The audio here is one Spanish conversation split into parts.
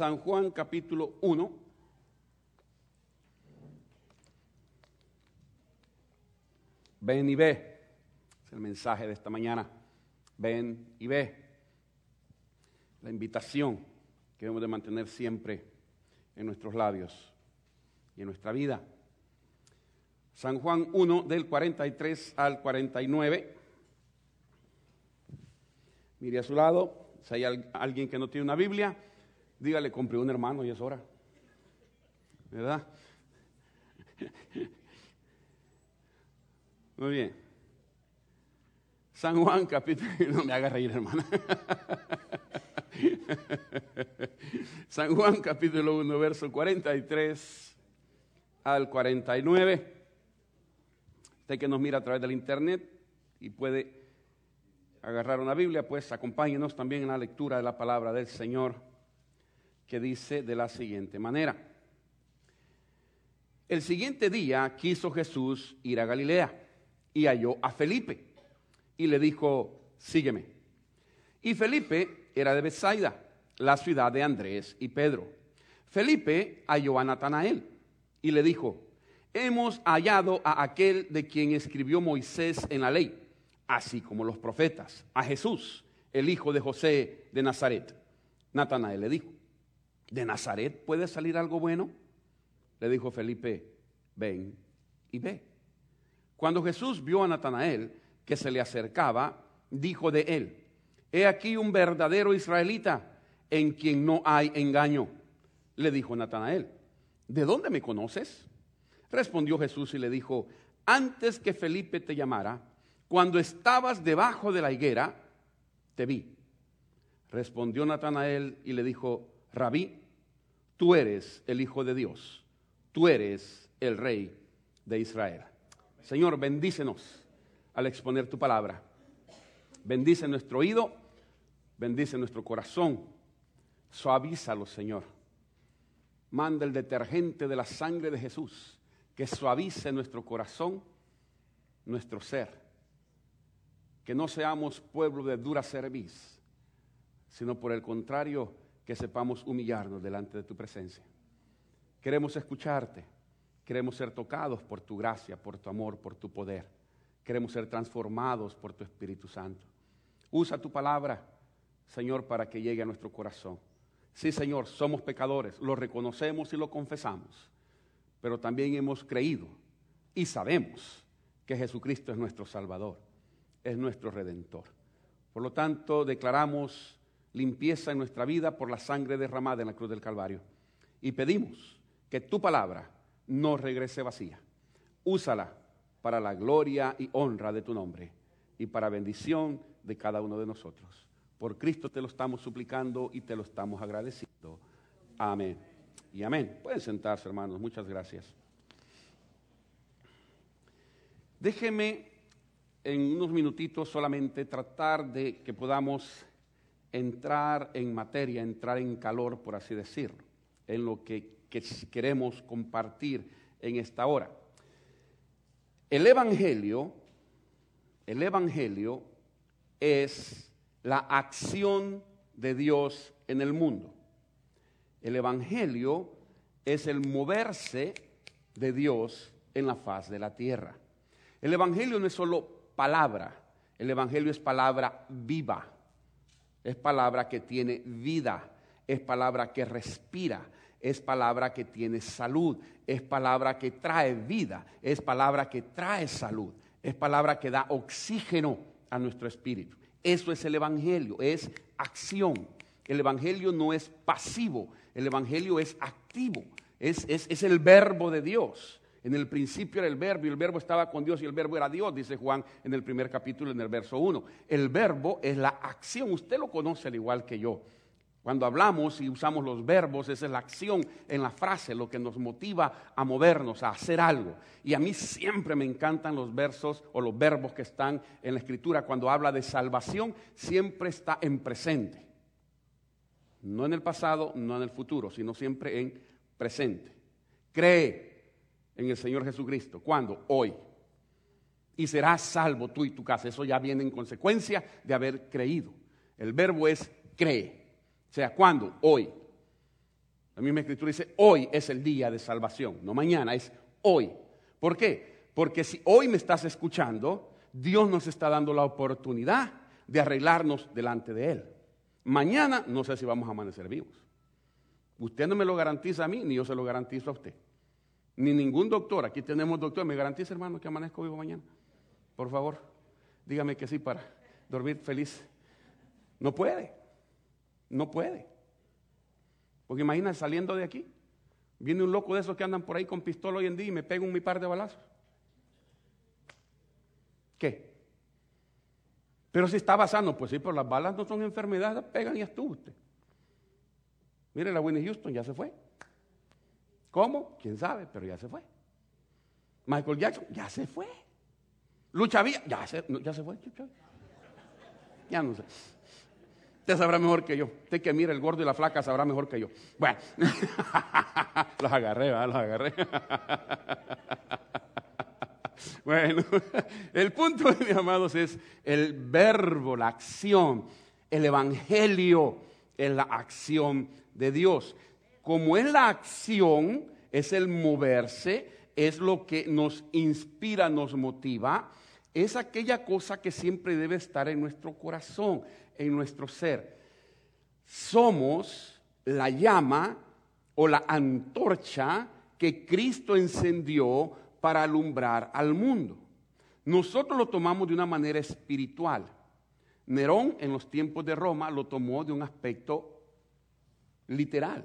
San Juan capítulo 1. Ven y ve. Es el mensaje de esta mañana. Ven y ve. La invitación que debemos de mantener siempre en nuestros labios y en nuestra vida. San Juan 1 del 43 al 49. Mire a su lado, si hay alguien que no tiene una Biblia, dígale, compré un hermano y es hora. ¿Verdad? Muy bien. San Juan capítulo, no me haga reír hermana. San Juan capítulo 1, verso 43 al 49. Usted que nos mira a través del internet y puede agarrar una Biblia, pues acompáñenos también en la lectura de la palabra del Señor que dice de la siguiente manera. El siguiente día quiso Jesús ir a Galilea y halló a Felipe y le dijo, sígueme. Y Felipe era de Bethsaida, la ciudad de Andrés y Pedro. Felipe halló a Natanael y le dijo, hemos hallado a aquel de quien escribió Moisés en la ley, así como los profetas, a Jesús, el hijo de José de Nazaret. Natanael le dijo, ¿de Nazaret puede salir algo bueno? Le dijo Felipe, ven y ve. Cuando Jesús vio a Natanael que se le acercaba, dijo de él, he aquí un verdadero israelita en quien no hay engaño. Le dijo Natanael, ¿de dónde me conoces? Respondió Jesús y le dijo, antes que Felipe te llamara, cuando estabas debajo de la higuera, te vi. Respondió Natanael y le dijo, Rabí, tú eres el Hijo de Dios, tú eres el Rey de Israel. Señor, bendícenos al exponer tu palabra. Bendice nuestro oído, bendice nuestro corazón, suavízalo, Señor. Manda el detergente de la sangre de Jesús que suavice nuestro corazón, nuestro ser. Que no seamos pueblo de dura cerviz, sino por el contrario, que sepamos humillarnos delante de tu presencia. Queremos escucharte, queremos ser tocados por tu gracia, por tu amor, por tu poder. Queremos ser transformados por tu Espíritu Santo. Usa tu palabra, Señor, para que llegue a nuestro corazón. Sí, Señor, somos pecadores, lo reconocemos y lo confesamos pero también hemos creído y sabemos que Jesucristo es nuestro Salvador, es nuestro Redentor. Por lo tanto, declaramos limpieza en nuestra vida por la sangre derramada en la cruz del Calvario y pedimos que tu palabra no regrese vacía. Úsala para la gloria y honra de tu nombre y para bendición de cada uno de nosotros. Por Cristo te lo estamos suplicando y te lo estamos agradeciendo. Amén y amén. Pueden sentarse, hermanos. Muchas gracias. Déjeme en unos minutitos solamente tratar de que podamos entrar en materia, entrar en calor, por así decirlo, en lo que, que queremos compartir en esta hora. El Evangelio, el Evangelio es la acción de Dios en el mundo. El Evangelio es el moverse de Dios en la faz de la tierra. El Evangelio no es solo palabra, el Evangelio es palabra viva, es palabra que tiene vida, es palabra que respira, es palabra que tiene salud, es palabra que trae vida, es palabra que trae salud, es palabra que da oxígeno a nuestro espíritu. Eso es el Evangelio, es acción. El Evangelio no es pasivo, el Evangelio es activo, es, es, el verbo de Dios. En el principio era el verbo y el verbo estaba con Dios y el verbo era Dios, dice Juan en el primer capítulo, en el verso 1. El verbo es la acción, usted lo conoce al igual que yo. Cuando hablamos y usamos los verbos, esa es la acción en la frase, lo que nos motiva a movernos, a hacer algo. Y a mí siempre me encantan los versos o los verbos que están en la escritura. Cuando habla de salvación, siempre está en presente. No en el pasado, no en el futuro, sino siempre en presente. Cree en el Señor Jesucristo. ¿Cuándo? Hoy. Y serás salvo tú y tu casa. Eso ya viene en consecuencia de haber creído. El verbo es cree. O sea, ¿cuándo? Hoy. La misma escritura dice, hoy es el día de salvación, no mañana, es hoy. ¿Por qué? Porque si hoy me estás escuchando, Dios nos está dando la oportunidad de arreglarnos delante de Él. Mañana no sé si vamos a amanecer vivos. Usted no me lo garantiza a mí, ni yo se lo garantizo a usted. Ni ningún doctor, aquí tenemos doctor, me garantiza hermano que amanezco vivo mañana. Por favor, dígame que sí para dormir feliz. No puede, no puede. Porque imagina saliendo de aquí, viene un loco de esos que andan por ahí con pistola hoy en día y me pega un mi par de balazos. ¿Qué? Pero si estaba sano, pues sí, pero las balas no son enfermedades, pegan y estuvo usted. Mire, la Winnie Houston ya se fue. ¿Cómo? ¿Quién sabe? Pero ya se fue. Michael Jackson ya se fue. Lucha Vía ya se, ya se fue. Ya no sé. Usted sabrá mejor que yo. Usted que mira el gordo y la flaca sabrá mejor que yo. Bueno, los agarré, ¿verdad? Los agarré. bueno, el punto, mis amados, es el verbo, la acción. El evangelio es la acción de Dios. Como es la acción, es el moverse, es lo que nos inspira, nos motiva, es aquella cosa que siempre debe estar en nuestro corazón, en nuestro ser. Somos la llama o la antorcha que Cristo encendió para alumbrar al mundo. Nosotros lo tomamos de una manera espiritual. Nerón en los tiempos de Roma lo tomó de un aspecto literal.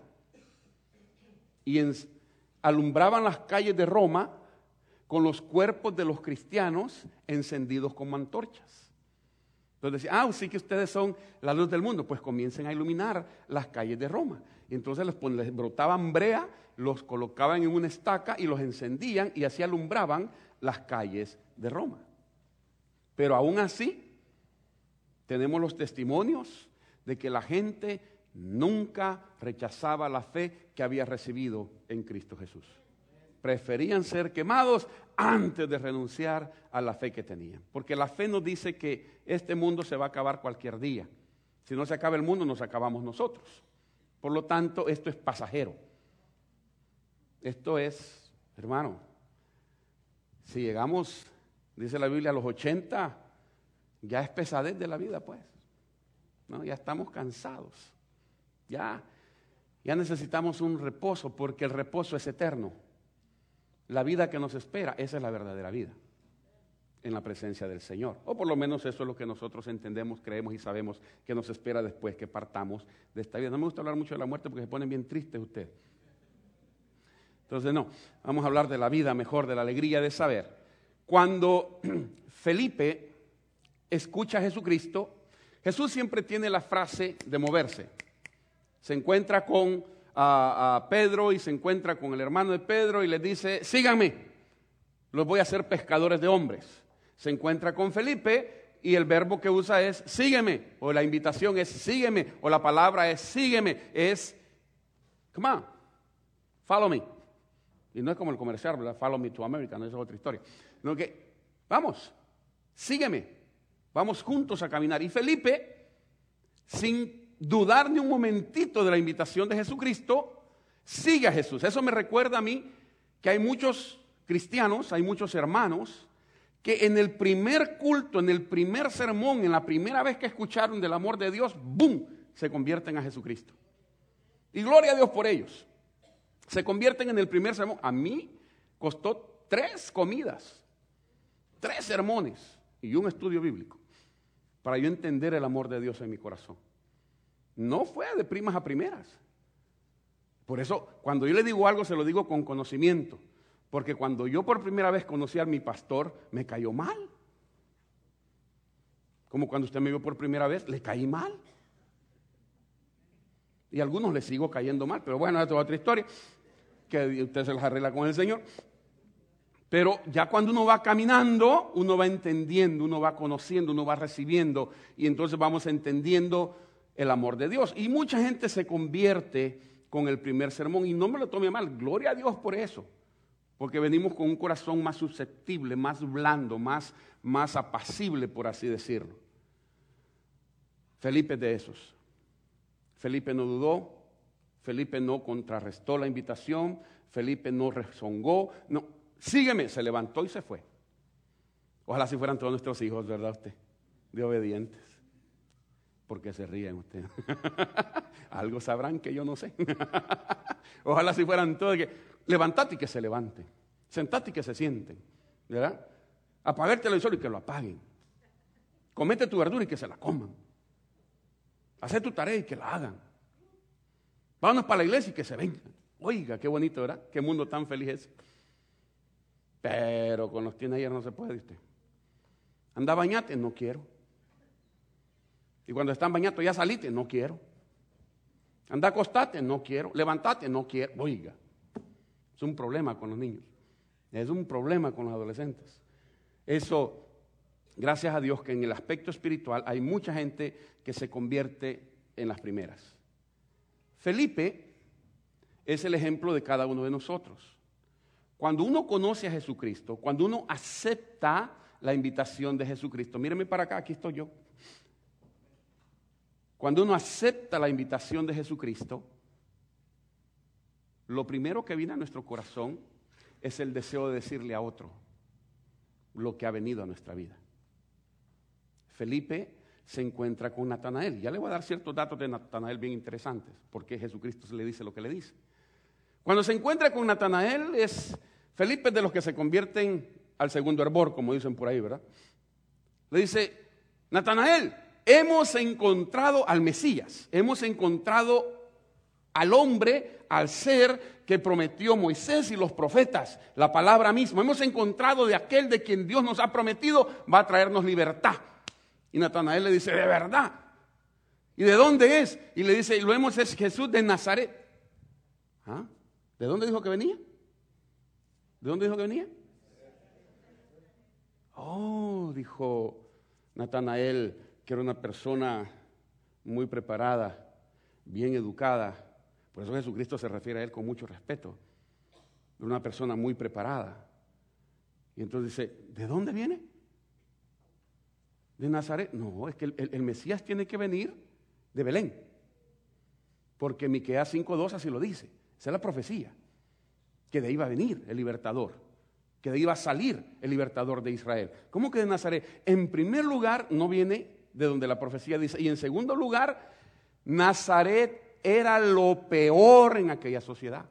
Y alumbraban las calles de Roma con los cuerpos de los cristianos encendidos como antorchas. Entonces decía, ah, sí que ustedes son la luz del mundo, pues comiencen a iluminar las calles de Roma. Y entonces les, les brotaban brea, los colocaban en una estaca y los encendían y así alumbraban las calles de Roma. Pero aún así, tenemos los testimonios de que la gente nunca rechazaba la fe que había recibido en Cristo Jesús. Preferían ser quemados antes de renunciar a la fe que tenían. Porque la fe nos dice que este mundo se va a acabar cualquier día. Si no se acaba el mundo, nos acabamos nosotros. Por lo tanto, esto es pasajero. Esto es, hermano, si llegamos, dice la Biblia, a los 80, ya es pesadez de la vida, pues. ¿no? Ya estamos cansados. Ya, ya necesitamos un reposo porque el reposo es eterno. La vida que nos espera, esa es la verdadera vida en la presencia del Señor. O por lo menos eso es lo que nosotros entendemos, creemos y sabemos que nos espera después que partamos de esta vida. No me gusta hablar mucho de la muerte porque se ponen bien tristes ustedes. Entonces no, vamos a hablar de la vida mejor, de la alegría de saber. Cuando Felipe escucha a Jesucristo, Jesús siempre tiene la frase de moverse se encuentra con a, Pedro y se encuentra con el hermano de Pedro y le dice, síganme, los voy a hacer pescadores de hombres. Se encuentra con Felipe y el verbo que usa es sígueme, o la invitación es sígueme, o la palabra es sígueme, es, come on, follow me. Y no es como el comercial, ¿verdad? Follow me to America, no es otra historia. No que, vamos, sígueme, vamos juntos a caminar. Y Felipe, sin dudar ni un momentito de la invitación de Jesucristo, sigue a Jesús. Eso me recuerda a mí que hay muchos cristianos, hay muchos hermanos, que en el primer culto, en el primer sermón, en la primera vez que escucharon del amor de Dios, ¡boom!, se convierten a Jesucristo. Y gloria a Dios por ellos. Se convierten en el primer sermón. A mí costó tres comidas, tres sermones y un estudio bíblico para yo entender el amor de Dios en mi corazón. No fue de primas a primeras. Por eso, cuando yo le digo algo, se lo digo con conocimiento. Porque cuando yo por primera vez conocí a mi pastor, me cayó mal. Como cuando usted me vio por primera vez, le caí mal. Y a algunos le sigo cayendo mal. Pero bueno, esto es otra historia. Que usted se las arregla con el Señor. Pero ya cuando uno va caminando, uno va entendiendo, uno va conociendo, uno va recibiendo. Y entonces vamos entendiendo el amor de Dios. Y mucha gente se convierte con el primer sermón y no me lo tome mal, gloria a Dios por eso, porque venimos con un corazón más susceptible, más blando, más, más apacible, por así decirlo. Felipe de esos. Felipe no dudó, Felipe no contrarrestó la invitación, Felipe no rezongó, no, sígueme, se levantó y se fue. Ojalá si fueran todos nuestros hijos, ¿verdad usted? De obedientes. Porque se ríen ustedes. Algo sabrán que yo no sé. Ojalá si fueran todos que levantate y que se levanten. Sentate y que se sienten. ¿Verdad? Apagar el televisor y que lo apaguen. Comete tu verdura y que se la coman. Hacer tu tarea y que la hagan. Vámonos para la iglesia y que se vengan. Oiga, qué bonito, ¿verdad? Qué mundo tan feliz es. Pero con los ayer no se puede usted. Anda bañate, no quiero. Y cuando están bañados, ya salite, no quiero. Anda acostate, no quiero. Levantate, no quiero. Oiga, es un problema con los niños. Es un problema con los adolescentes. Eso, gracias a Dios que en el aspecto espiritual hay mucha gente que se convierte en las primeras. Felipe es el ejemplo de cada uno de nosotros. Cuando uno conoce a Jesucristo, cuando uno acepta la invitación de Jesucristo, míreme para acá, aquí estoy yo. Cuando uno acepta la invitación de Jesucristo, lo primero que viene a nuestro corazón es el deseo de decirle a otro lo que ha venido a nuestra vida. Felipe se encuentra con Natanael. Ya le voy a dar ciertos datos de Natanael bien interesantes, porque Jesucristo le dice lo que le dice. Cuando se encuentra con Natanael, es Felipe de los que se convierten al segundo hervor, como dicen por ahí, ¿verdad? Le dice, Natanael, hemos encontrado al Mesías, hemos encontrado al hombre, al ser que prometió Moisés y los profetas, la palabra misma. Hemos encontrado de aquel de quien Dios nos ha prometido va a traernos libertad. Y Natanael le dice, de verdad. ¿Y de dónde es? Y le dice, y lo hemos es Jesús de Nazaret. ¿Ah? ¿De dónde dijo que venía? ¿De dónde dijo que venía? Oh, dijo Natanael, que era una persona muy preparada, bien educada. Por eso Jesucristo se refiere a él con mucho respeto. De una persona muy preparada. Y entonces dice, ¿de dónde viene? ¿De Nazaret? No, es que el, Mesías tiene que venir de Belén. Porque Miqueas 5.2 así lo dice. Esa es la profecía. Que de ahí iba a venir el libertador. Que de ahí a salir el libertador de Israel. ¿Cómo que de Nazaret? En primer lugar, no viene de donde la profecía dice. Y en segundo lugar, Nazaret era lo peor en aquella sociedad.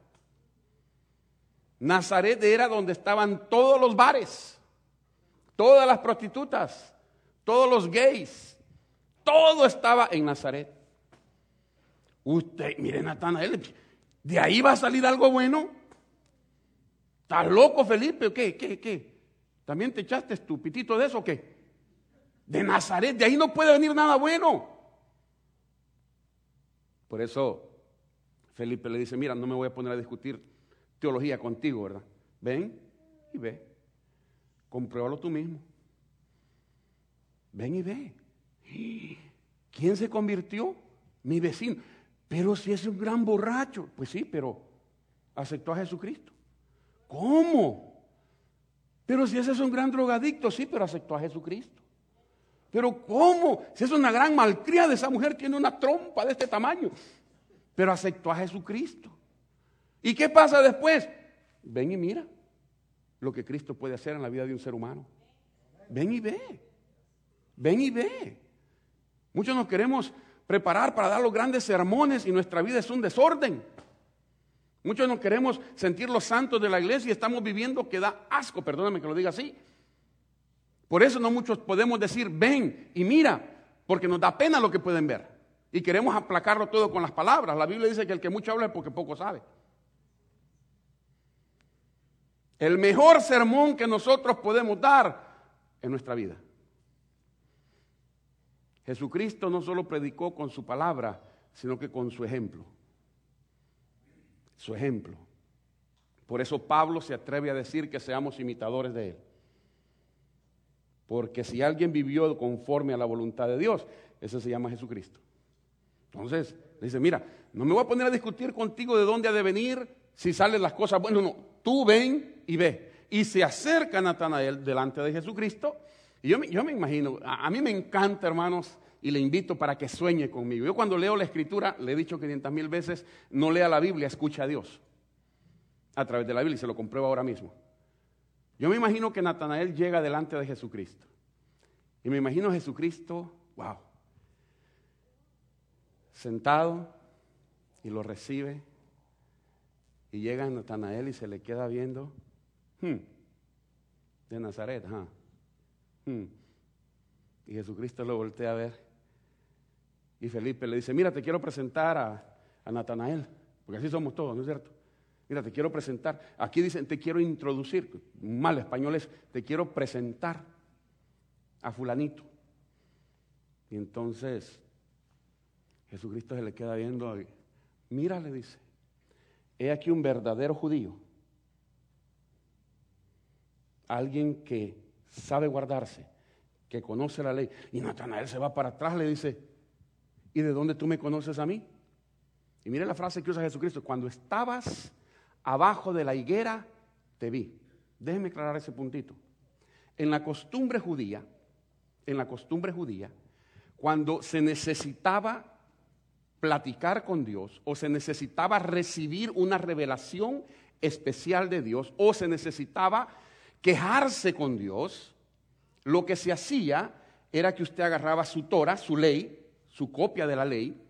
Nazaret era donde estaban todos los bares, todas las prostitutas, todos los gays, todo estaba en Nazaret. Usted, mire Natanael, ¿de ahí va a salir algo bueno? ¿Estás loco, Felipe? ¿Qué? ¿Qué? ¿Qué? ¿También te echaste tu pitito de eso o qué? De Nazaret, de ahí no puede venir nada bueno. Por eso Felipe le dice, mira, no me voy a poner a discutir teología contigo, ¿verdad? Ven y ve. Compruébalo tú mismo. Ven y ve. ¿Quién se convirtió? Mi vecino. Pero si es un gran borracho. Pues sí, pero aceptó a Jesucristo. ¿Cómo? Pero si ese es un gran drogadicto, sí, pero aceptó a Jesucristo. Pero ¿cómo? Si es una gran malcriada, esa mujer tiene una trompa de este tamaño. Pero aceptó a Jesucristo. ¿Y qué pasa después? Ven y mira lo que Cristo puede hacer en la vida de un ser humano. Ven y ve. Ven y ve. Muchos nos queremos preparar para dar los grandes sermones y nuestra vida es un desorden. Muchos nos queremos sentir los santos de la iglesia y estamos viviendo que da asco, perdóname que lo diga así. Por eso no muchos podemos decir, ven y mira, porque nos da pena lo que pueden ver. Y queremos aplacarlo todo con las palabras. La Biblia dice que el que mucho habla es porque poco sabe. El mejor sermón que nosotros podemos dar en nuestra vida. Jesucristo no solo predicó con su palabra, sino que con su ejemplo. Su ejemplo. Por eso Pablo se atreve a decir que seamos imitadores de él. Porque si alguien vivió conforme a la voluntad de Dios, ese se llama Jesucristo. Entonces, dice, mira, no me voy a poner a discutir contigo de dónde ha de venir, si salen las cosas. Bueno, no, tú ven y ve. Y se acerca Natanael delante de Jesucristo y yo, me imagino, a, mí me encanta, hermanos, y le invito para que sueñe conmigo. Yo cuando leo la escritura, le he dicho 500 mil veces, no lea la Biblia, escucha a Dios a través de la Biblia y se lo compruebo ahora mismo. Yo me imagino que Natanael llega delante de Jesucristo. Y me imagino a Jesucristo, wow, sentado y lo recibe. Y llega Natanael y se le queda viendo. Hmm, de Nazaret, hmm. Y Jesucristo lo voltea a ver. Y Felipe le dice, mira, te quiero presentar a, a Natanael, porque así somos todos, ¿no es cierto? Mira, te quiero presentar. Aquí dicen, te quiero introducir. Mal español es, te quiero presentar a fulanito. Y entonces Jesucristo se le queda viendo. Mira, le dice, he aquí un verdadero judío. Alguien que sabe guardarse, que conoce la ley. Y Natanael se va para atrás, le dice, ¿y de dónde tú me conoces a mí? Y mire la frase que usa Jesucristo, cuando estabas abajo de la higuera te vi. Déjeme aclarar ese puntito. En la costumbre judía, en la costumbre judía, cuando se necesitaba platicar con Dios o se necesitaba recibir una revelación especial de Dios o se necesitaba quejarse con Dios, lo que se hacía era que usted agarraba su Torah, su ley, su copia de la ley,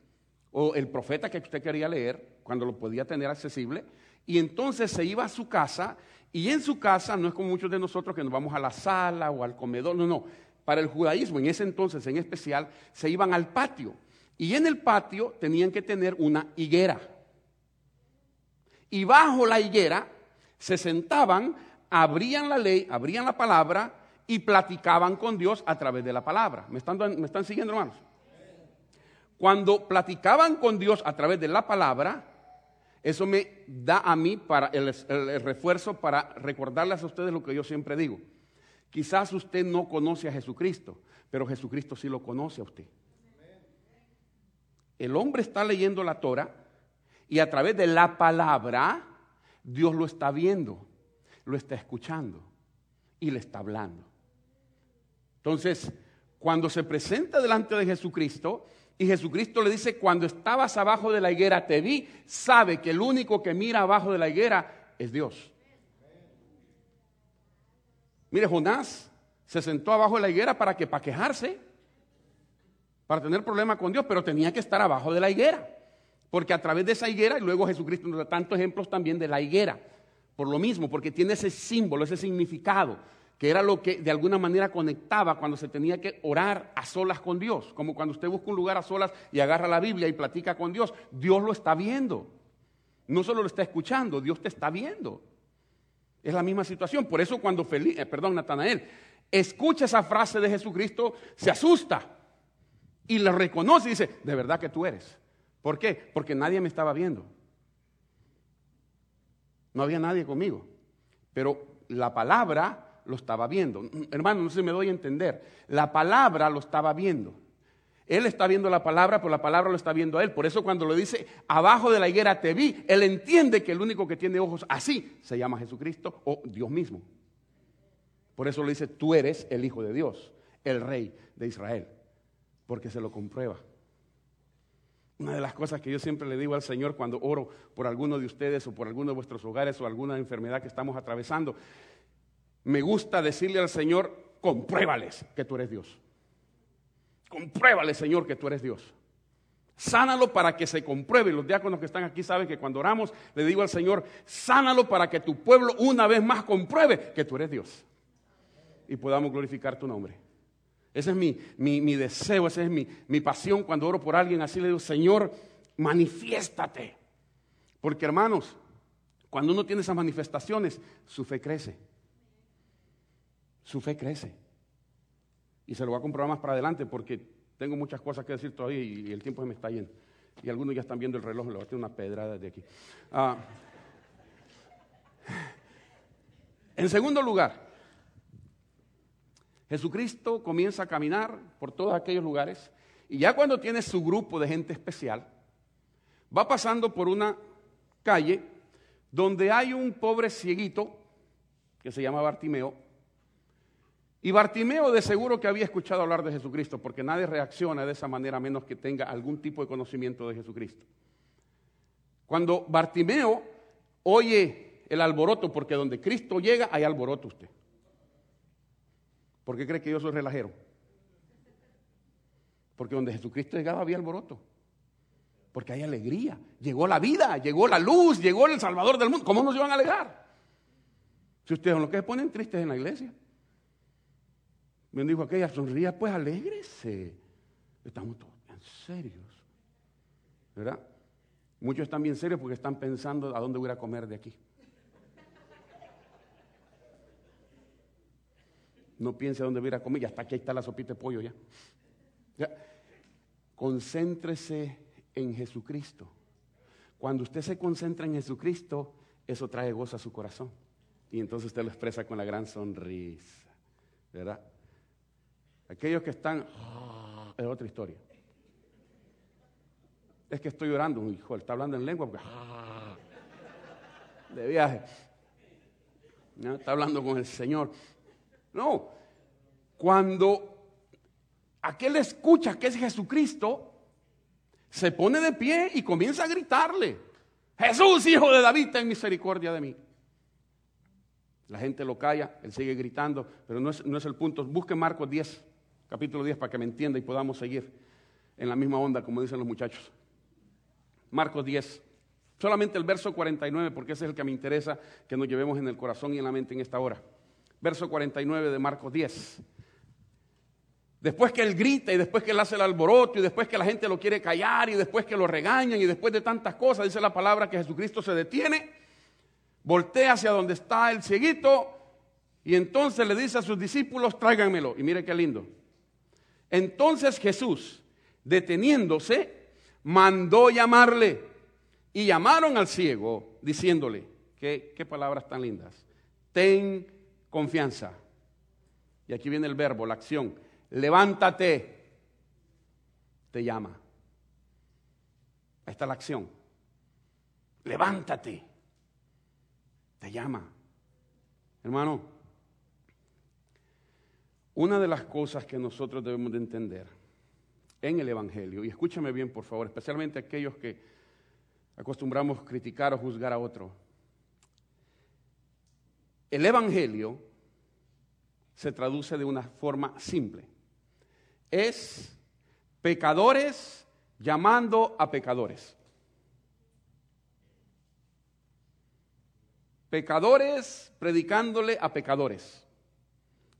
o el profeta que usted quería leer, cuando lo podía tener accesible, y entonces se iba a su casa y en su casa no es como muchos de nosotros que nos vamos a la sala o al comedor, no, no. Para el judaísmo en ese entonces en especial se iban al patio y en el patio tenían que tener una higuera. Y bajo la higuera se sentaban, abrían la ley, abrían la palabra y platicaban con Dios a través de la palabra. ¿Me están, me están siguiendo, hermanos? Cuando platicaban con Dios a través de la palabra, eso me da a mí para el, refuerzo para recordarles a ustedes lo que yo siempre digo. Quizás usted no conoce a Jesucristo, pero Jesucristo sí lo conoce a usted. El hombre está leyendo la Torah y a través de la palabra Dios lo está viendo, lo está escuchando y le está hablando. Entonces, cuando se presenta delante de Jesucristo, y Jesucristo le dice, cuando estabas abajo de la higuera te vi, sabe que el único que mira abajo de la higuera es Dios. Mire, Jonás se sentó abajo de la higuera para que, para quejarse, para tener problema con Dios, pero tenía que estar abajo de la higuera. Porque a través de esa higuera, y luego Jesucristo nos da tantos ejemplos también de la higuera, por lo mismo, porque tiene ese símbolo, ese significado que era lo que de alguna manera conectaba cuando se tenía que orar a solas con Dios, como cuando usted busca un lugar a solas y agarra la Biblia y platica con Dios, Dios lo está viendo. No solo lo está escuchando, Dios te está viendo. Es la misma situación. Por eso cuando Felipe, eh, perdón, Natanael escucha esa frase de Jesucristo, se asusta y le reconoce y dice, de verdad que tú eres. ¿Por qué? Porque nadie me estaba viendo. No había nadie conmigo. Pero la palabra lo estaba viendo. Hermano, no sé si me doy a entender. La palabra lo estaba viendo. Él está viendo la palabra, pero la palabra lo está viendo a él. Por eso cuando le dice, abajo de la higuera te vi, él entiende que el único que tiene ojos así se llama Jesucristo o Dios mismo. Por eso le dice, tú eres el Hijo de Dios, el Rey de Israel, porque se lo comprueba. Una de las cosas que yo siempre le digo al Señor cuando oro por alguno de ustedes o por alguno de vuestros hogares o alguna enfermedad que estamos atravesando, me gusta decirle al Señor, compruébales que tú eres Dios. Compruébale, Señor, que tú eres Dios. Sánalo para que se compruebe. Los diáconos que están aquí saben que cuando oramos le digo al Señor, sánalo para que tu pueblo una vez más compruebe que tú eres Dios. Y podamos glorificar tu nombre. Ese es mi, mi deseo, esa es mi, mi pasión cuando oro por alguien. Así le digo, Señor, manifiéstate. Porque hermanos, cuando uno tiene esas manifestaciones, su fe crece su fe crece. Y se lo voy a comprobar más para adelante porque tengo muchas cosas que decir todavía y, el tiempo se me está yendo. Y algunos ya están viendo el reloj, lo voy a una pedrada de aquí. Ah. en segundo lugar, Jesucristo comienza a caminar por todos aquellos lugares y ya cuando tiene su grupo de gente especial, va pasando por una calle donde hay un pobre cieguito que se llama Bartimeo Y Bartimeo de seguro que había escuchado hablar de Jesucristo, porque nadie reacciona de esa manera a menos que tenga algún tipo de conocimiento de Jesucristo. Cuando Bartimeo oye el alboroto, porque donde Cristo llega hay alboroto usted. ¿Por qué cree que yo soy relajero? Porque donde Jesucristo llegaba había alboroto. Porque hay alegría. Llegó la vida, llegó la luz, llegó el Salvador del mundo. ¿Cómo nos iban a alegrar? Si ustedes son los que se ponen tristes en la iglesia. Me dijo aquella, sonría, pues alégrese. Estamos todos bien serios. ¿Verdad? Muchos están bien serios porque están pensando a dónde voy a comer de aquí. No piense a dónde voy a comer, ya está aquí está la sopita de pollo ya. ya. Concéntrese en Jesucristo. Cuando usted se concentra en Jesucristo, eso trae gozo a su corazón. Y entonces usted lo expresa con la gran sonrisa. ¿Verdad? Aquellos que están, ah, es otra historia. Es que estoy llorando, hijo, está hablando en lengua ah, de viaje. Está hablando con el Señor. No, cuando aquel escucha que es Jesucristo, se pone de pie y comienza a gritarle, Jesús, hijo de David, ten misericordia de mí. La gente lo calla, él sigue gritando, pero no es, no es el punto. Busque Marcos 10 capítulo 10, para que me entienda y podamos seguir en la misma onda, como dicen los muchachos. Marcos 10, solamente el verso 49, porque ese es el que me interesa que nos llevemos en el corazón y en la mente en esta hora. Verso 49 de Marcos 10. Después que él grita y después que él hace el alboroto y después que la gente lo quiere callar y después que lo regañan y después de tantas cosas, dice la palabra que Jesucristo se detiene, voltea hacia donde está el cieguito y entonces le dice a sus discípulos, tráiganmelo. Y mire qué lindo. Entonces Jesús, deteniéndose, mandó llamarle y llamaron al ciego diciéndole, ¿qué, qué palabras tan lindas? Ten confianza. Y aquí viene el verbo, la acción. Levántate. Te llama. Ahí está la acción. Levántate. Te llama. Hermano, una de las cosas que nosotros debemos de entender en el Evangelio, y escúchame bien por favor, especialmente aquellos que acostumbramos criticar o juzgar a otro, el Evangelio se traduce de una forma simple. Es pecadores llamando a pecadores. Pecadores predicándole a pecadores.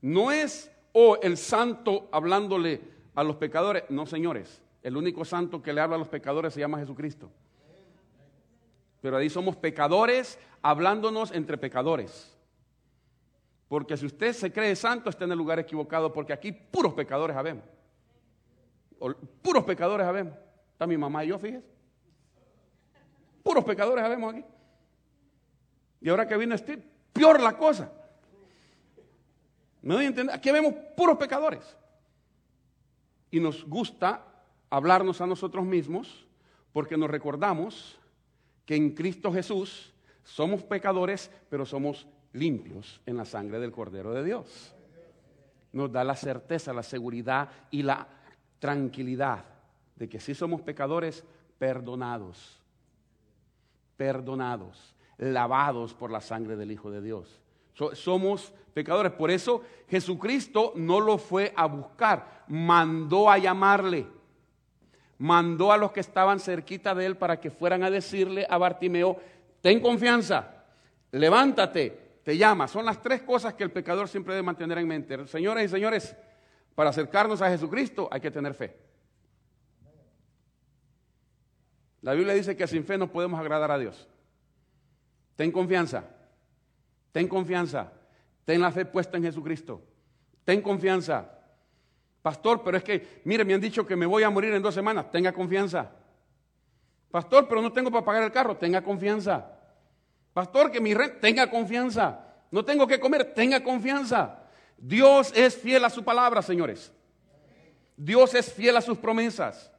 No es o el santo hablándole a los pecadores. No, señores, el único santo que le habla a los pecadores se llama Jesucristo. Pero ahí somos pecadores hablándonos entre pecadores. Porque si usted se cree santo, está en el lugar equivocado, porque aquí puros pecadores habemos. Puros pecadores habemos. Está mi mamá y yo, fíjese. Puros pecadores habemos aquí. Y ahora que viene este, peor la cosa. ¿Me doy a entender? Aquí vemos puros pecadores. Y nos gusta hablarnos a nosotros mismos porque nos recordamos que en Cristo Jesús somos pecadores, pero somos limpios en la sangre del Cordero de Dios. Nos da la certeza, la seguridad y la tranquilidad de que si somos pecadores, perdonados, perdonados, lavados por la sangre del Hijo de Dios somos pecadores. Por eso Jesucristo no lo fue a buscar, mandó a llamarle. Mandó a los que estaban cerquita de él para que fueran a decirle a Bartimeo, ten confianza, levántate, te llama. Son las tres cosas que el pecador siempre debe mantener en mente. Señoras y señores, para acercarnos a Jesucristo hay que tener fe. La Biblia dice que sin fe no podemos agradar a Dios. Ten confianza. Ten confianza. Ten la fe puesta en Jesucristo. Ten confianza. Pastor, pero es que, mire, me han dicho que me voy a morir en dos semanas. Tenga confianza. Pastor, pero no tengo para pagar el carro. Tenga confianza. Pastor, que mi renta, tenga confianza. No tengo que comer, tenga confianza. Dios es fiel a su palabra, señores. Dios es fiel a sus promesas.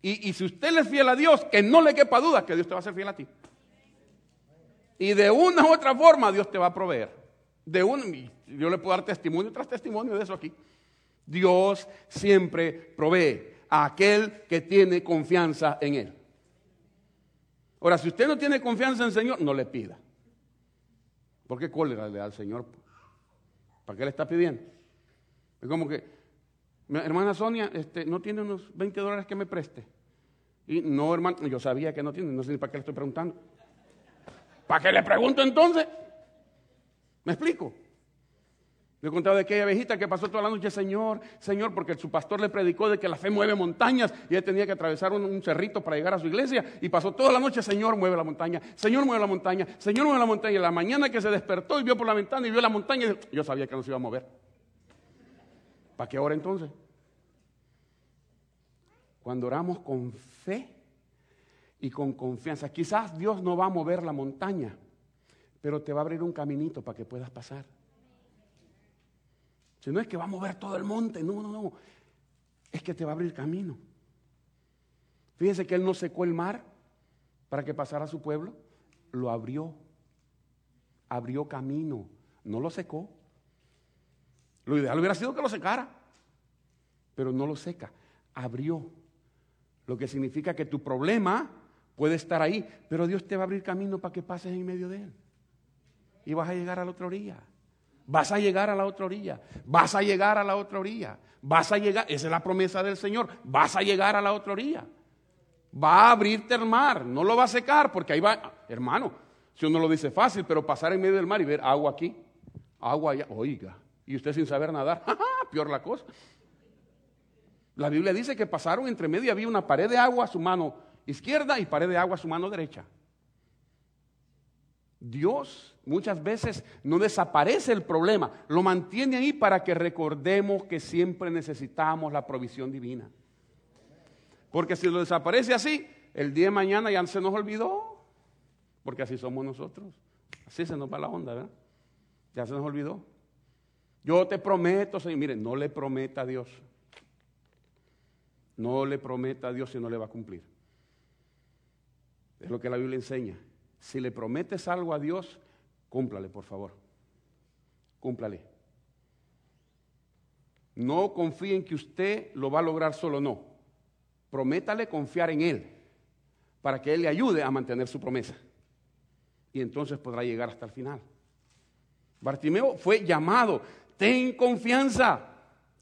Y, y si usted le es fiel a Dios, que no le quepa duda que Dios te va a ser fiel a ti. Y de una u otra forma Dios te va a proveer. De un, yo le puedo dar testimonio tras testimonio de eso aquí. Dios siempre provee a aquel que tiene confianza en Él. Ahora, si usted no tiene confianza en el Señor, no le pida. ¿Por qué cólera le da al Señor? ¿Para qué le está pidiendo? Es como que, hermana Sonia, este, no tiene unos 20 dólares que me preste. Y no, hermano, yo sabía que no tiene, no sé ni para qué le estoy preguntando. ¿Para qué le pregunto entonces? ¿Me explico? Le he contado de aquella abejita que pasó toda la noche, Señor, Señor, porque su pastor le predicó de que la fe mueve montañas y él tenía que atravesar un, cerrito para llegar a su iglesia y pasó toda la noche, Señor, mueve la montaña, Señor, mueve la montaña, Señor, mueve la montaña. Y la mañana que se despertó y vio por la ventana y vio la montaña, yo sabía que no se iba a mover. ¿Para qué ahora entonces? Cuando oramos con fe y con confianza, quizás Dios no va a mover la montaña pero te va a abrir un caminito para que puedas pasar. Si no es que va a mover todo el monte, no, no, no. Es que te va a abrir camino. Fíjese que él no secó el mar para que pasara a su pueblo, lo abrió. Abrió camino, no lo secó. Lo ideal hubiera sido que lo secara, pero no lo seca, abrió. Lo que significa que tu problema puede estar ahí, pero Dios te va a abrir camino para que pases en medio de él y vas a llegar a la otra orilla. Vas a llegar a la otra orilla. Vas a llegar a la otra orilla. Vas a llegar, esa es la promesa del Señor. Vas a llegar a la otra orilla. Va a abrirte el mar, no lo va a secar porque ahí va, hermano, si uno lo dice fácil, pero pasar en medio del mar y ver agua aquí, agua allá, oiga, y usted sin saber nadar, peor la cosa. La Biblia dice que pasaron entre medio y había una pared de agua a su mano izquierda y pared de agua a su mano derecha. Dios muchas veces no desaparece el problema, lo mantiene ahí para que recordemos que siempre necesitamos la provisión divina. Porque si lo desaparece así, el día de mañana ya se nos olvidó, porque así somos nosotros. Así se nos va la onda, ¿verdad? Ya se nos olvidó. Yo te prometo, Señor, mire, no le prometa a Dios. No le prometa a Dios si no le va a cumplir. Es lo que la Biblia enseña. Si le prometes algo a Dios, cúmplale, por favor. Cúmplale. No confíe en que usted lo va a lograr solo, no. Prométale confiar en Él para que Él le ayude a mantener su promesa. Y entonces podrá llegar hasta el final. Bartimeo fue llamado. Ten confianza.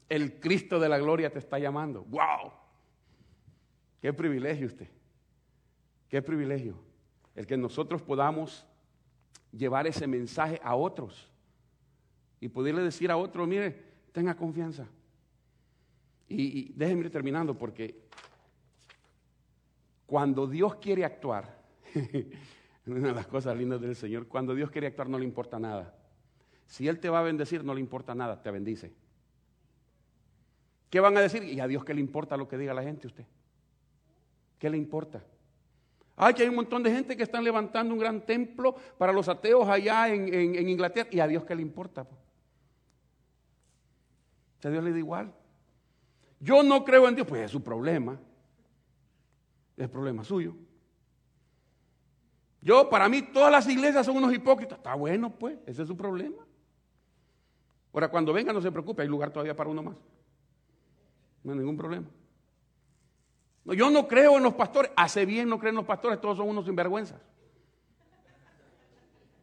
El Cristo de la gloria te está llamando. ¡Wow! Qué privilegio usted. Qué privilegio el que nosotros podamos llevar ese mensaje a otros y poderle decir a otros, mire, tenga confianza. Y, déjenme ir terminando porque cuando Dios quiere actuar, una de las cosas lindas del Señor, cuando Dios quiere actuar no le importa nada. Si Él te va a bendecir, no le importa nada, te bendice. ¿Qué van a decir? ¿Y a Dios qué le importa lo que diga la gente usted? ¿Qué le importa? Ay, que hay un montón de gente que están levantando un gran templo para los ateos allá en, Inglaterra. ¿Y a Dios qué le importa? a Dios le da igual. Yo no creo en Dios, pues es su problema. Es problema suyo. Yo, para mí, todas las iglesias son unos hipócritas. Está bueno, pues, ese es su problema. Ahora, cuando venga, no se preocupe, hay lugar todavía para uno más. No hay ningún problema. Yo no creo en los pastores. Hace bien no creen en los pastores, todos son unos sinvergüenzas.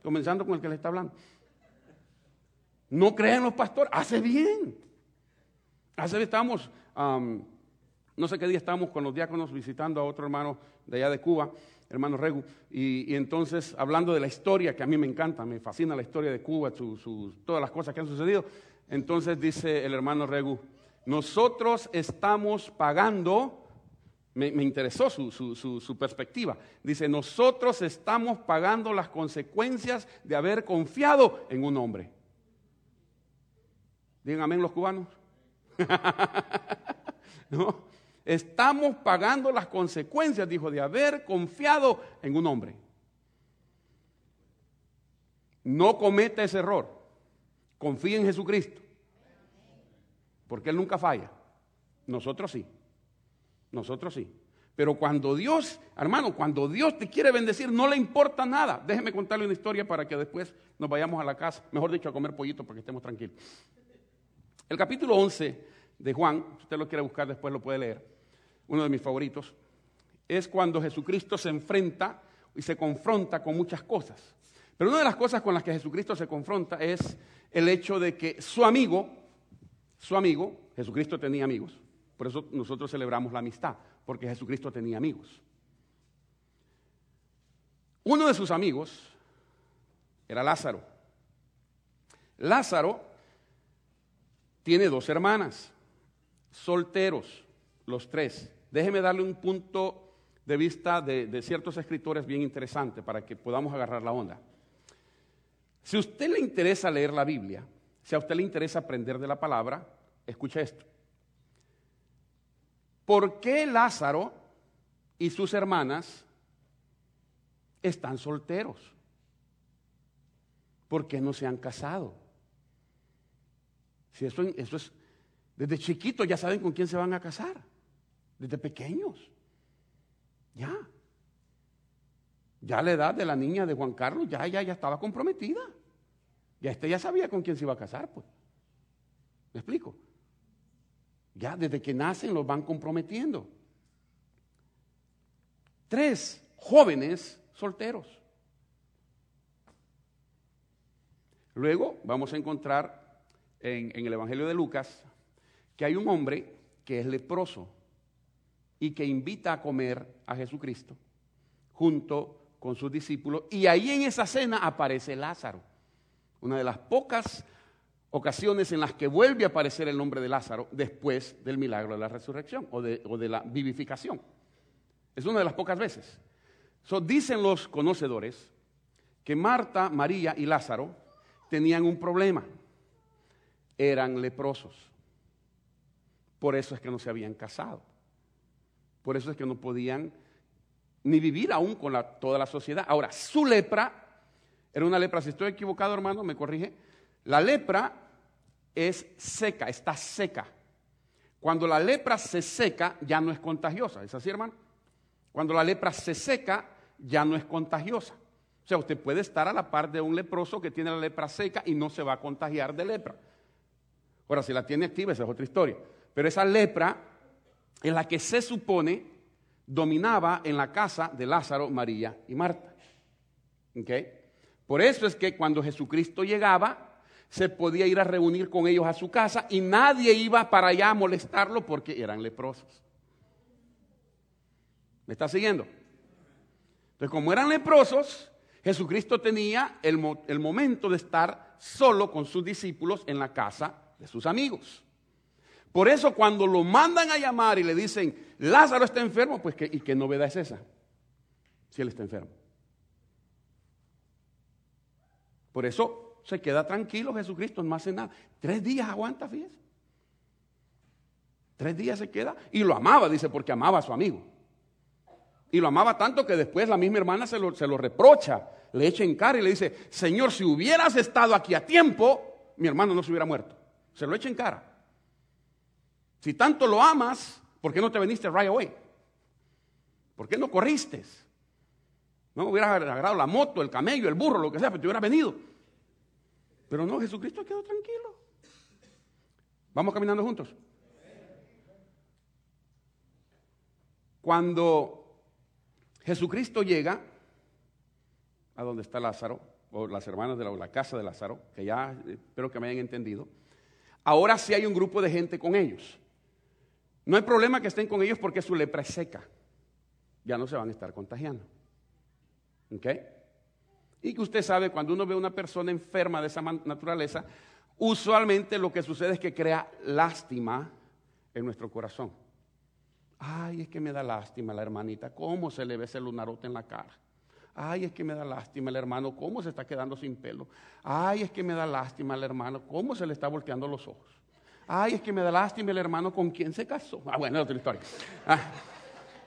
Comenzando con el que le está hablando. No creen en los pastores. Hace bien. Hace bien estamos, no sé qué día estamos con los diáconos visitando a otro hermano de allá de Cuba, hermano Regu, y, entonces hablando de la historia, que a mí me encanta, me fascina la historia de Cuba, todas las cosas que han sucedido. Entonces dice el hermano Regu, nosotros estamos pagando me, interesó su, perspectiva. Dice, nosotros estamos pagando las consecuencias de haber confiado en un hombre. Digan amén los cubanos. ¿No? Estamos pagando las consecuencias, dijo, de haber confiado en un hombre. No cometa ese error. Confíe en Jesucristo. Porque Él nunca falla. Nosotros sí. Nosotros sí. Pero cuando Dios, hermano, cuando Dios te quiere bendecir, no le importa nada. Déjeme contarle una historia para que después nos vayamos a la casa, mejor dicho, a comer pollito para que estemos tranquilos. El capítulo 11 de Juan, si usted lo quiere buscar después lo puede leer, uno de mis favoritos, es cuando Jesucristo se enfrenta y se confronta con muchas cosas. Pero una de las cosas con las que Jesucristo se confronta es el hecho de que su amigo, su amigo, Jesucristo tenía amigos, por eso nosotros celebramos la amistad, porque Jesucristo tenía amigos. Uno de sus amigos era Lázaro. Lázaro tiene dos hermanas, solteros, los tres. Déjeme darle un punto de vista de, ciertos escritores bien interesante para que podamos agarrar la onda. Si a usted le interesa leer la Biblia, si a usted le interesa aprender de la palabra, escuche esto. ¿Por qué Lázaro y sus hermanas están solteros? ¿Por qué no se han casado? Si eso, es, desde chiquitos ya saben con quién se van a casar, desde pequeños. Ya. Ya la edad de la niña de Juan Carlos, ya ya estaba comprometida. Ya este ya sabía con quién se iba a casar, pues. ¿Me explico? Ya desde que nacen los van comprometiendo. Tres jóvenes solteros. Luego vamos a encontrar en, el Evangelio de Lucas que hay un hombre que es leproso y que invita a comer a Jesucristo junto con sus discípulos. Y ahí en esa cena aparece Lázaro, una de las pocas ocasiones en las que vuelve a aparecer el nombre de Lázaro después del milagro de la resurrección o de, la vivificación. Es una de las pocas veces. dicen los conocedores que Marta, María y Lázaro tenían un problema. Eran leprosos. Por eso es que no se habían casado. Por eso es que no podían ni vivir aún con toda la sociedad. Ahora, su lepra era una lepra, si estoy equivocado hermano, me corrige, la lepra es seca, está seca. Cuando la lepra se seca, ya no es contagiosa. ¿Es así, hermano? Cuando la lepra se seca, ya no es contagiosa. O sea, usted puede estar a la par de un leproso que tiene la lepra seca y no se va a contagiar de lepra. Ahora, si la tiene activa, esa es otra historia. Pero esa lepra es la que se supone dominaba en la casa de Lázaro, María y Marta. Por eso es que cuando Jesucristo llegaba, se podía ir a reunir con ellos a su casa y nadie iba para allá a molestarlo porque eran leprosos. ¿Me está siguiendo? Entonces, como eran leprosos, Jesucristo tenía el, el, momento de estar solo con sus discípulos en la casa de sus amigos. Por eso cuando lo mandan a llamar y le dicen, Lázaro está enfermo, pues ¿y qué novedad es esa? Si él está enfermo. Por eso se queda tranquilo Jesucristo, no hace nada. Tres días aguanta, fíjese. Tres días se queda y lo amaba, dice, porque amaba a su amigo. Y lo amaba tanto que después la misma hermana se lo, se lo reprocha, le echa en cara y le dice, Señor, si hubieras estado aquí a tiempo, mi hermano no se hubiera muerto. Se lo echa en cara. Si tanto lo amas, ¿por qué no te viniste right away? ¿Por qué no corriste? No hubieras agarrado la moto, el camello, el burro, lo que sea, pero te hubieras venido. Pero no, Jesucristo quedó tranquilo. Vamos caminando juntos. Cuando Jesucristo llega a donde está Lázaro, o las hermanas de la, casa de Lázaro, que ya eh, espero que me hayan entendido, ahora sí hay un grupo de gente con ellos. No hay problema que estén con ellos porque su lepra es seca. Ya no se van a estar contagiando. ¿Ok? Y que usted sabe, cuando uno ve a una persona enferma de esa naturaleza, usualmente lo que sucede es que crea lástima en nuestro corazón. Ay, es que me da lástima la hermanita, cómo se le ve ese lunarote en la cara. Ay, es que me da lástima el hermano, cómo se está quedando sin pelo. Ay, es que me da lástima el hermano, cómo se le está volteando los ojos. Ay, es que me da lástima el hermano con quien se casó. Ah, bueno, es otra historia. Ah,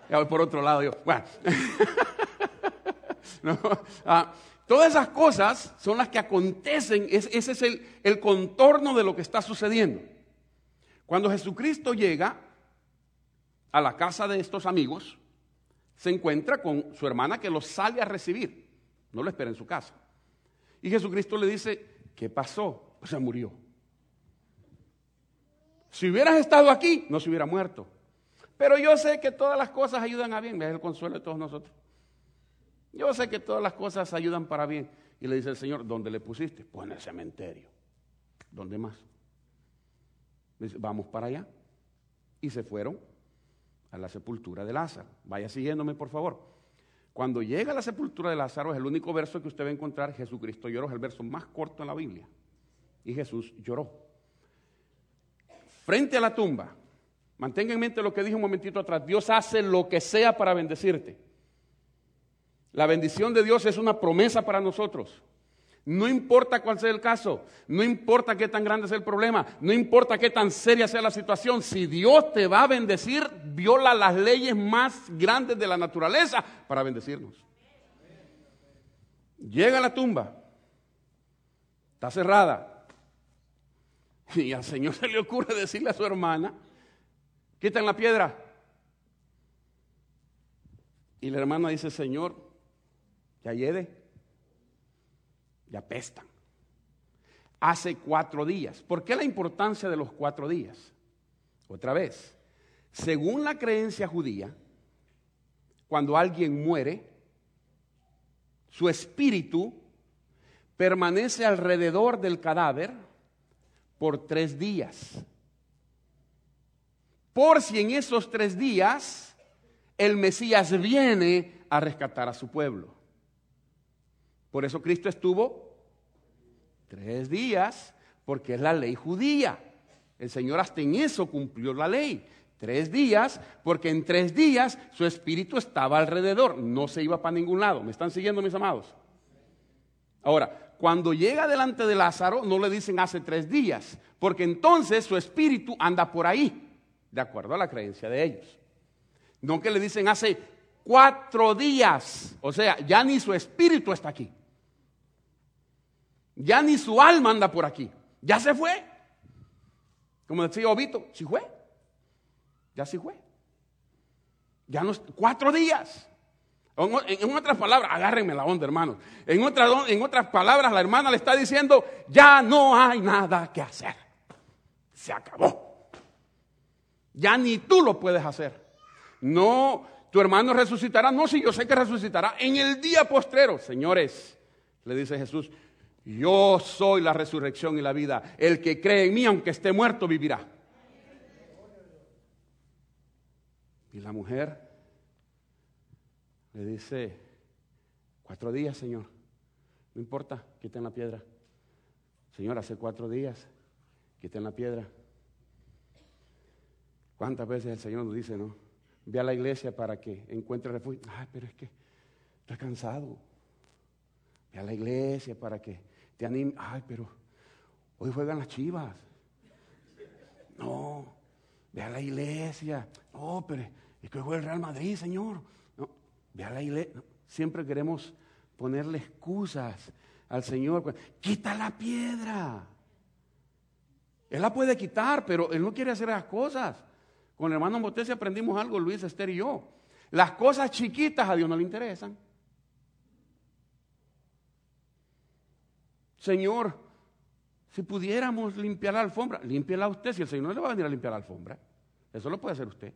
ya voy por otro lado yo. Bueno. no, ah, Todas esas cosas son las que acontecen, ese es el, contorno de lo que está sucediendo. Cuando Jesucristo llega a la casa de estos amigos, se encuentra con su hermana que lo sale a recibir. No lo espera en su casa. Y Jesucristo le dice, ¿qué pasó? Pues se murió. Si hubieras estado aquí, no se hubiera muerto. Pero yo sé que todas las cosas ayudan a bien. Es el consuelo de todos nosotros. Yo sé que todas las cosas ayudan para bien. Y le dice el Señor, ¿dónde le pusiste? Pues en el cementerio. ¿Dónde más? Dice, vamos para allá. Y se fueron a la sepultura de Lázaro. Vaya siguiéndome, por favor. Cuando llega a la sepultura de Lázaro, es el único verso que usted va a encontrar, Jesucristo lloró, es el verso más corto en la Biblia. Y Jesús lloró. Frente a la tumba, mantenga en mente lo que dije un momentito atrás, Dios hace lo que sea para bendecirte. La bendición de Dios es una promesa para nosotros. No importa cuál sea el caso, no importa qué tan grande sea el problema, no importa qué tan seria sea la situación, si Dios te va a bendecir, viola las leyes más grandes de la naturaleza para bendecirnos. Llega a la tumba, está cerrada, y al Señor se le ocurre decirle a su hermana, quiten la piedra. Y la hermana dice, Señor, ya lleve ya apestan. Hace cuatro días. ¿Por qué la importancia de los cuatro días? Otra vez, según la creencia judía, cuando alguien muere, su espíritu permanece alrededor del cadáver por tres días. Por si en esos tres días el Mesías viene a rescatar a su pueblo. Por eso Cristo estuvo tres días, porque es la ley judía. El Señor hasta en eso cumplió la ley. Tres días, porque en tres días su espíritu estaba alrededor, no se iba para ningún lado. ¿Me están siguiendo, mis amados? Ahora, cuando llega delante de Lázaro, no le dicen hace tres días, porque entonces su espíritu anda por ahí, de acuerdo a la creencia de ellos. No que le dicen hace cuatro días, o sea, ya ni su espíritu está aquí. Ya ni su alma anda por aquí. Ya se fue. Como decía Obito, si fue. Ya se fue. Ya no, cuatro días. En, otras palabras, agárrenme la onda, hermanos. En, en otras palabras, la hermana le está diciendo, ya no hay nada que hacer. Se acabó. Ya ni tú lo puedes hacer. No, tu hermano resucitará. No, si yo sé que resucitará en el día postrero. Señores, le dice Jesús, yo soy la resurrección y la vida. El que cree en mí, aunque esté muerto, vivirá. Y la mujer le dice, cuatro días, Señor. No importa, quiten la piedra. Señor, hace cuatro días, quiten la piedra. ¿Cuántas veces el Señor nos dice, no? Ve a la iglesia para que encuentre refugio. Ay, pero es que estoy cansado. Ve a la iglesia para que te anima, ay, pero hoy juegan las chivas. No, ve a la iglesia. No, pero es que juega el Real Madrid, Señor. No, ve a la iglesia. Siempre queremos ponerle excusas al Señor. Quita la piedra. Él la puede quitar, pero Él no quiere hacer las cosas. Con el hermano Motesi aprendimos algo, Luis, Esther y yo. Las cosas chiquitas a Dios no le interesan. Señor, si pudiéramos limpiar la alfombra, límpiela usted, si el Señor no le va a venir a limpiar la alfombra. Eso lo puede hacer usted.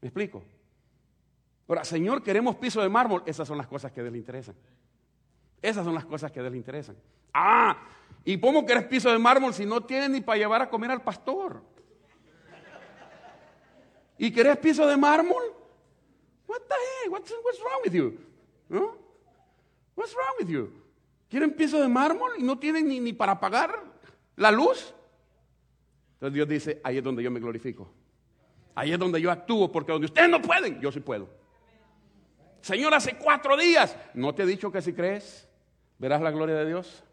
¿Me explico? Ahora, Señor, queremos piso de mármol. Esas son las cosas que a Dios le interesan. Esas son las cosas que a Dios le interesan. Ah, ¿y cómo querés piso de mármol si no tienes ni para llevar a comer al pastor? ¿Y querés piso de mármol? What the heck? What's, wrong with you? What's wrong with you? ¿Quieren piso de mármol y no tienen ni, ni para pagar la luz? Entonces Dios dice, ahí es donde yo me glorifico. Ahí es donde yo actúo, porque donde ustedes no pueden, yo sí puedo. Señor, hace cuatro días, ¿no te he dicho que si crees, verás la gloria de Dios?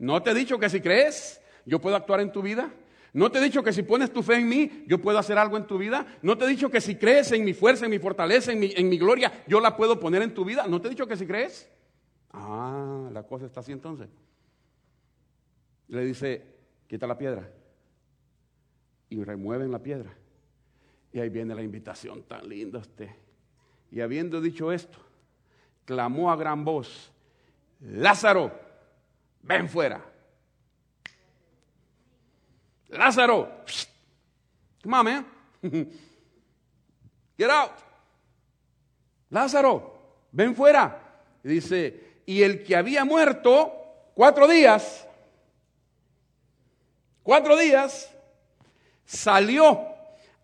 ¿No te he dicho que si crees, yo puedo actuar en tu vida? ¿No te he dicho que si pones tu fe en mí, yo puedo hacer algo en tu vida? ¿No te he dicho que si crees en mi fuerza, en mi fortaleza, en mi, en mi gloria, yo la puedo poner en tu vida? ¿No te he dicho que si crees? Ah, la cosa está así entonces. Le dice, quita la piedra. Y remueven la piedra. Y ahí viene la invitación tan linda usted. Y habiendo dicho esto, clamó a gran voz, Lázaro, ven fuera. Lázaro, come on, man. Get out. Lázaro, ven fuera. Y dice, y el que había muerto cuatro días, cuatro días, salió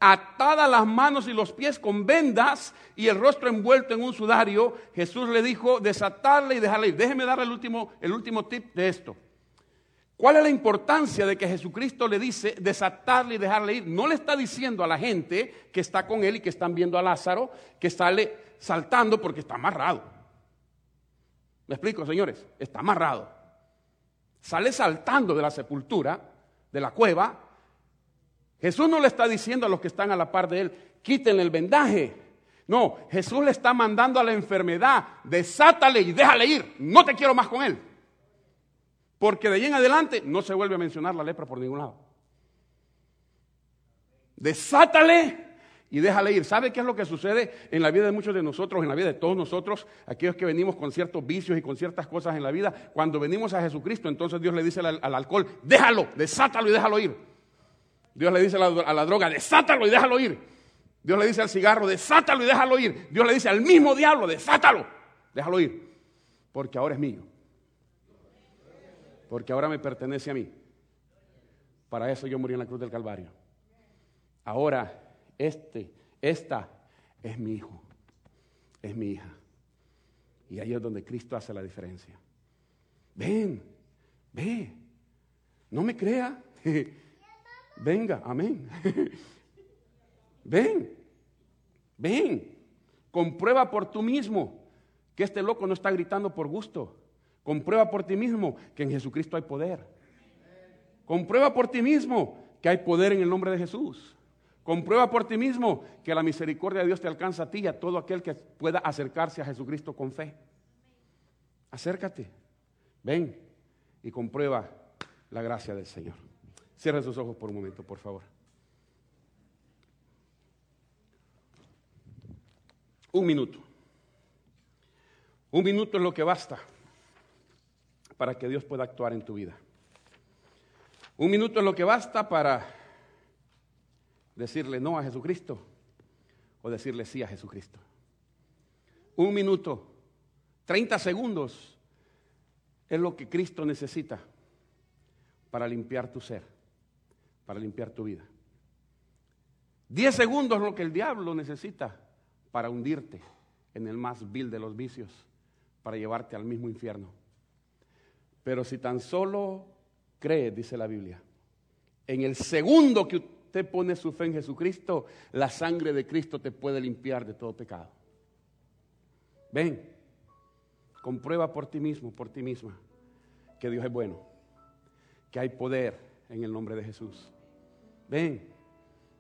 atadas las manos y los pies con vendas y el rostro envuelto en un sudario, Jesús le dijo desatarle y dejarle ir. Déjeme darle el último, el último tip de esto. ¿Cuál es la importancia de que Jesucristo le dice desatarle y dejarle ir? No le está diciendo a la gente que está con él y que están viendo a Lázaro que sale saltando porque está amarrado. ¿Me explico, señores? Está amarrado. Sale saltando de la sepultura, de la cueva. Jesús no le está diciendo a los que están a la par de él, quiten el vendaje. No, Jesús le está mandando a la enfermedad, desátale y déjale ir. No te quiero más con él. Porque de ahí en adelante no se vuelve a mencionar la lepra por ningún lado. Desátale y déjale ir. ¿Sabe qué es lo que sucede en la vida de muchos de nosotros, en la vida de todos nosotros, aquellos que venimos con ciertos vicios y con ciertas cosas en la vida? Cuando venimos a Jesucristo, entonces Dios le dice al, alcohol, déjalo, desátalo y déjalo ir. Dios le dice a la, a la droga, desátalo y déjalo ir. Dios le dice al cigarro, desátalo y déjalo ir. Dios le dice al mismo diablo, desátalo, déjalo ir. Porque ahora es mío porque ahora me pertenece a mí. Para eso yo morí en la cruz del Calvario. Ahora, este, esta es mi hijo, es mi hija. Y ahí es donde Cristo hace la diferencia. Ven, ve, no me crea. Venga, amén. Ven, ven, comprueba por tú mismo que este loco no está gritando por gusto. Comprueba por ti mismo que en Jesucristo hay poder. Comprueba por ti mismo que hay poder en el nombre de Jesús. Comprueba por ti mismo que la misericordia de Dios te alcanza a ti y a todo aquel que pueda acercarse a Jesucristo con fe. Acércate, ven y comprueba la gracia del Señor. Cierra sus ojos por un momento, por favor. Un minuto. Un minuto es lo que basta para que Dios pueda actuar en tu vida. Un minuto es lo que basta para decirle no a Jesucristo o decirle sí a Jesucristo. Un minuto, 30 segundos es lo que Cristo necesita para limpiar tu ser, para limpiar tu vida. Diez segundos es lo que el diablo necesita para hundirte en el más vil de los vicios, para llevarte al mismo infierno. Pero si tan solo cree, dice la Biblia, en el segundo que usted pone su fe en Jesucristo, la sangre de Cristo te puede limpiar de todo pecado. Ven, comprueba por ti mismo, por ti misma, que Dios es bueno, que hay poder en el nombre de Jesús. Ven,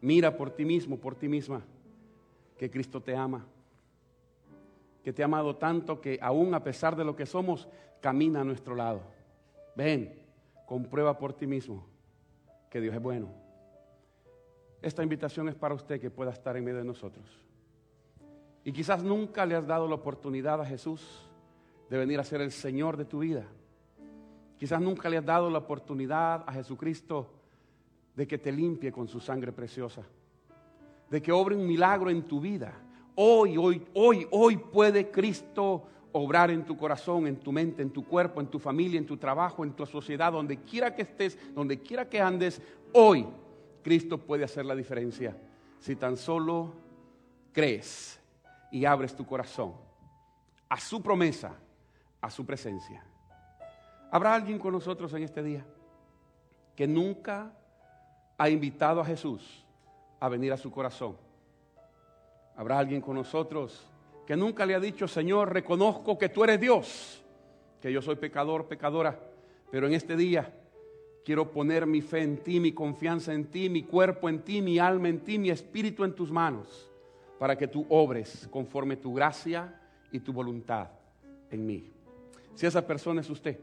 mira por ti mismo, por ti misma, que Cristo te ama, que te ha amado tanto que aún a pesar de lo que somos, camina a nuestro lado. Ven, comprueba por ti mismo que Dios es bueno. Esta invitación es para usted que pueda estar en medio de nosotros. Y quizás nunca le has dado la oportunidad a Jesús de venir a ser el Señor de tu vida. Quizás nunca le has dado la oportunidad a Jesucristo de que te limpie con su sangre preciosa. De que obre un milagro en tu vida. Hoy, hoy, hoy, hoy puede Cristo obrar en tu corazón, en tu mente, en tu cuerpo, en tu familia, en tu trabajo, en tu sociedad, donde quiera que estés, donde quiera que andes, hoy Cristo puede hacer la diferencia. Si tan solo crees y abres tu corazón a su promesa, a su presencia. ¿Habrá alguien con nosotros en este día que nunca ha invitado a Jesús a venir a su corazón? ¿Habrá alguien con nosotros que nunca le ha dicho, Señor, reconozco que tú eres Dios, que yo soy pecador, pecadora, pero en este día quiero poner mi fe en ti, mi confianza en ti, mi cuerpo en ti, mi alma en ti, mi espíritu en tus manos, para que tú obres conforme tu gracia y tu voluntad en mí. Si esa persona es usted,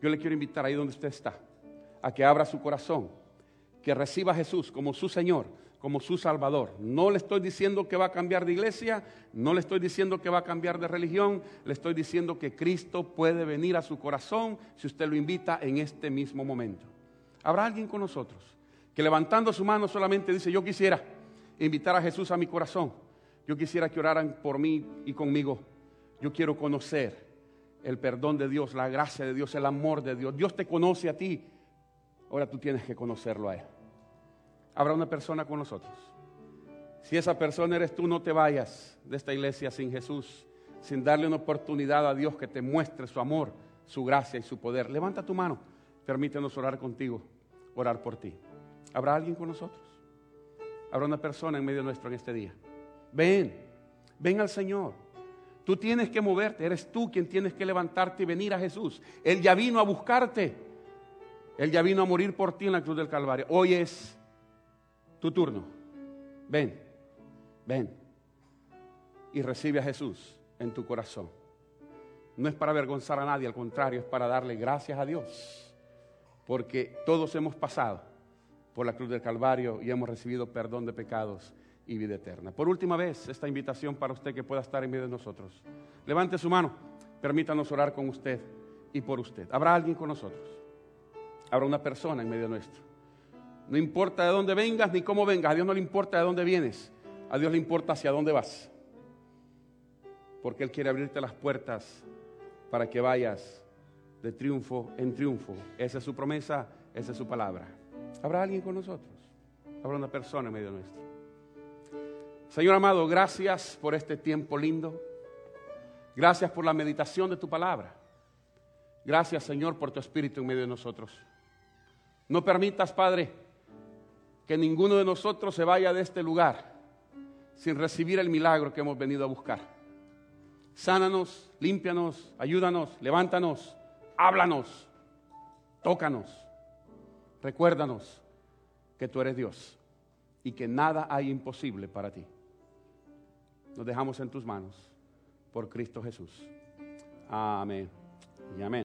yo le quiero invitar ahí donde usted está, a que abra su corazón, que reciba a Jesús como su Señor, como su Salvador. No le estoy diciendo que va a cambiar de iglesia, no le estoy diciendo que va a cambiar de religión, le estoy diciendo que Cristo puede venir a su corazón si usted lo invita en este mismo momento. Habrá alguien con nosotros que levantando su mano solamente dice, yo quisiera invitar a Jesús a mi corazón, yo quisiera que oraran por mí y conmigo, yo quiero conocer el perdón de Dios, la gracia de Dios, el amor de Dios. Dios te conoce a ti, ahora tú tienes que conocerlo a Él habrá una persona con nosotros. Si esa persona eres tú, no te vayas de esta iglesia sin Jesús, sin darle una oportunidad a Dios que te muestre su amor, su gracia y su poder. Levanta tu mano, permítenos orar contigo, orar por ti. ¿Habrá alguien con nosotros? Habrá una persona en medio nuestro en este día. Ven, ven al Señor. Tú tienes que moverte, eres tú quien tienes que levantarte y venir a Jesús. Él ya vino a buscarte. Él ya vino a morir por ti en la cruz del Calvario. Hoy es tu turno. Ven, ven y recibe a Jesús en tu corazón. No es para avergonzar a nadie, al contrario, es para darle gracias a Dios. Porque todos hemos pasado por la cruz del Calvario y hemos recibido perdón de pecados y vida eterna. Por última vez, esta invitación para usted que pueda estar en medio de nosotros. Levante su mano, permítanos orar con usted y por usted. ¿Habrá alguien con nosotros? Habrá una persona en medio nuestro no importa de dónde vengas ni cómo vengas, a Dios no le importa de dónde vienes, a Dios le importa hacia dónde vas. Porque Él quiere abrirte las puertas para que vayas de triunfo en triunfo. Esa es su promesa, esa es su palabra. ¿Habrá alguien con nosotros? Habrá una persona en medio nuestro. Señor amado, gracias por este tiempo lindo. Gracias por la meditación de tu palabra. Gracias, Señor, por tu espíritu en medio de nosotros. No permitas, Padre, que ninguno de nosotros se vaya de este lugar sin recibir el milagro que hemos venido a buscar. Sánanos, límpianos, ayúdanos, levántanos, háblanos, tócanos, recuérdanos que tú eres Dios y que nada hay imposible para ti. Nos dejamos en tus manos por Cristo Jesús. Amén y amén.